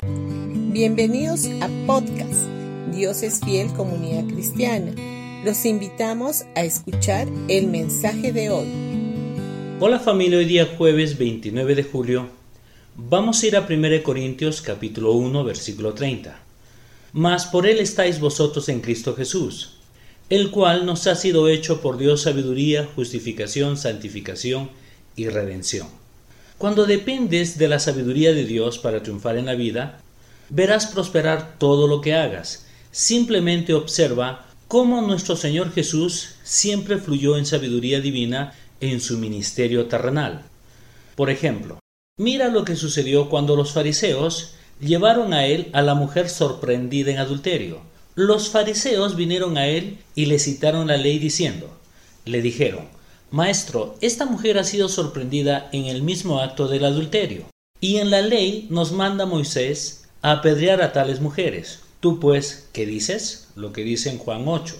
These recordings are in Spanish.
Bienvenidos a podcast Dios es fiel comunidad cristiana. Los invitamos a escuchar el mensaje de hoy. Hola familia, hoy día jueves 29 de julio vamos a ir a 1 Corintios capítulo 1 versículo 30. Mas por él estáis vosotros en Cristo Jesús, el cual nos ha sido hecho por Dios sabiduría, justificación, santificación y redención. Cuando dependes de la sabiduría de Dios para triunfar en la vida, verás prosperar todo lo que hagas. Simplemente observa cómo nuestro Señor Jesús siempre fluyó en sabiduría divina en su ministerio terrenal. Por ejemplo, mira lo que sucedió cuando los fariseos llevaron a él a la mujer sorprendida en adulterio. Los fariseos vinieron a él y le citaron la ley diciendo, le dijeron, Maestro, esta mujer ha sido sorprendida en el mismo acto del adulterio, y en la ley nos manda Moisés a apedrear a tales mujeres. Tú pues, ¿qué dices? Lo que dice en Juan 8.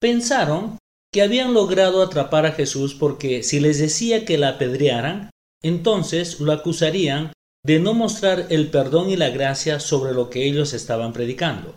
Pensaron que habían logrado atrapar a Jesús porque si les decía que la apedrearan, entonces lo acusarían de no mostrar el perdón y la gracia sobre lo que ellos estaban predicando.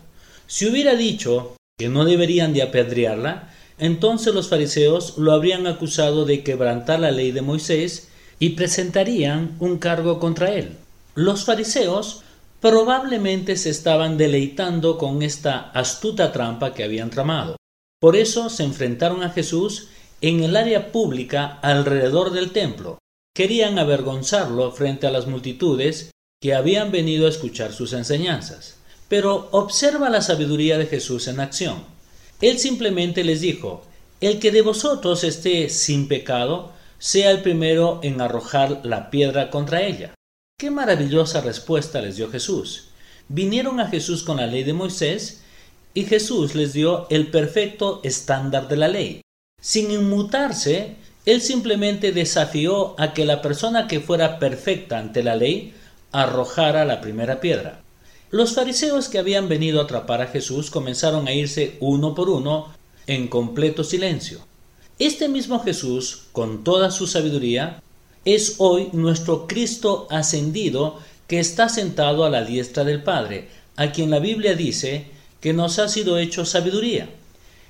Si hubiera dicho que no deberían de apedrearla, entonces los fariseos lo habrían acusado de quebrantar la ley de Moisés y presentarían un cargo contra él. Los fariseos probablemente se estaban deleitando con esta astuta trampa que habían tramado. Por eso se enfrentaron a Jesús en el área pública alrededor del templo. Querían avergonzarlo frente a las multitudes que habían venido a escuchar sus enseñanzas. Pero observa la sabiduría de Jesús en acción. Él simplemente les dijo, el que de vosotros esté sin pecado, sea el primero en arrojar la piedra contra ella. Qué maravillosa respuesta les dio Jesús. Vinieron a Jesús con la ley de Moisés y Jesús les dio el perfecto estándar de la ley. Sin inmutarse, él simplemente desafió a que la persona que fuera perfecta ante la ley arrojara la primera piedra. Los fariseos que habían venido a atrapar a Jesús comenzaron a irse uno por uno en completo silencio. Este mismo Jesús, con toda su sabiduría, es hoy nuestro Cristo ascendido que está sentado a la diestra del Padre, a quien la Biblia dice que nos ha sido hecho sabiduría.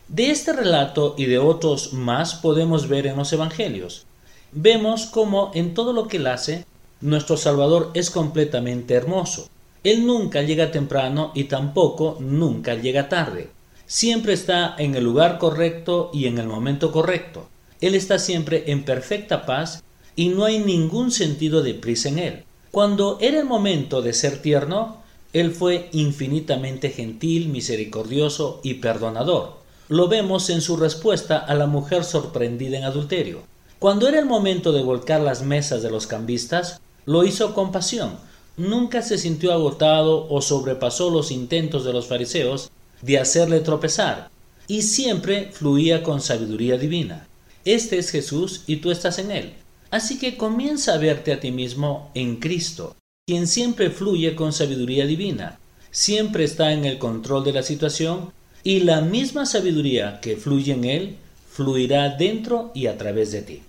De este relato y de otros más podemos ver en los Evangelios. Vemos cómo en todo lo que él hace, nuestro Salvador es completamente hermoso. Él nunca llega temprano y tampoco nunca llega tarde. Siempre está en el lugar correcto y en el momento correcto. Él está siempre en perfecta paz y no hay ningún sentido de prisa en él. Cuando era el momento de ser tierno, él fue infinitamente gentil, misericordioso y perdonador. Lo vemos en su respuesta a la mujer sorprendida en adulterio. Cuando era el momento de volcar las mesas de los cambistas, lo hizo con pasión, nunca se sintió agotado o sobrepasó los intentos de los fariseos de hacerle tropezar, y siempre fluía con sabiduría divina. Este es Jesús y tú estás en él. Así que comienza a verte a ti mismo en Cristo, quien siempre fluye con sabiduría divina, siempre está en el control de la situación y la misma sabiduría que fluye en él fluirá dentro y a través de ti.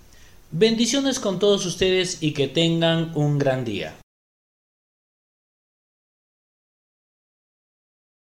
Bendiciones con todos ustedes y que tengan un gran día.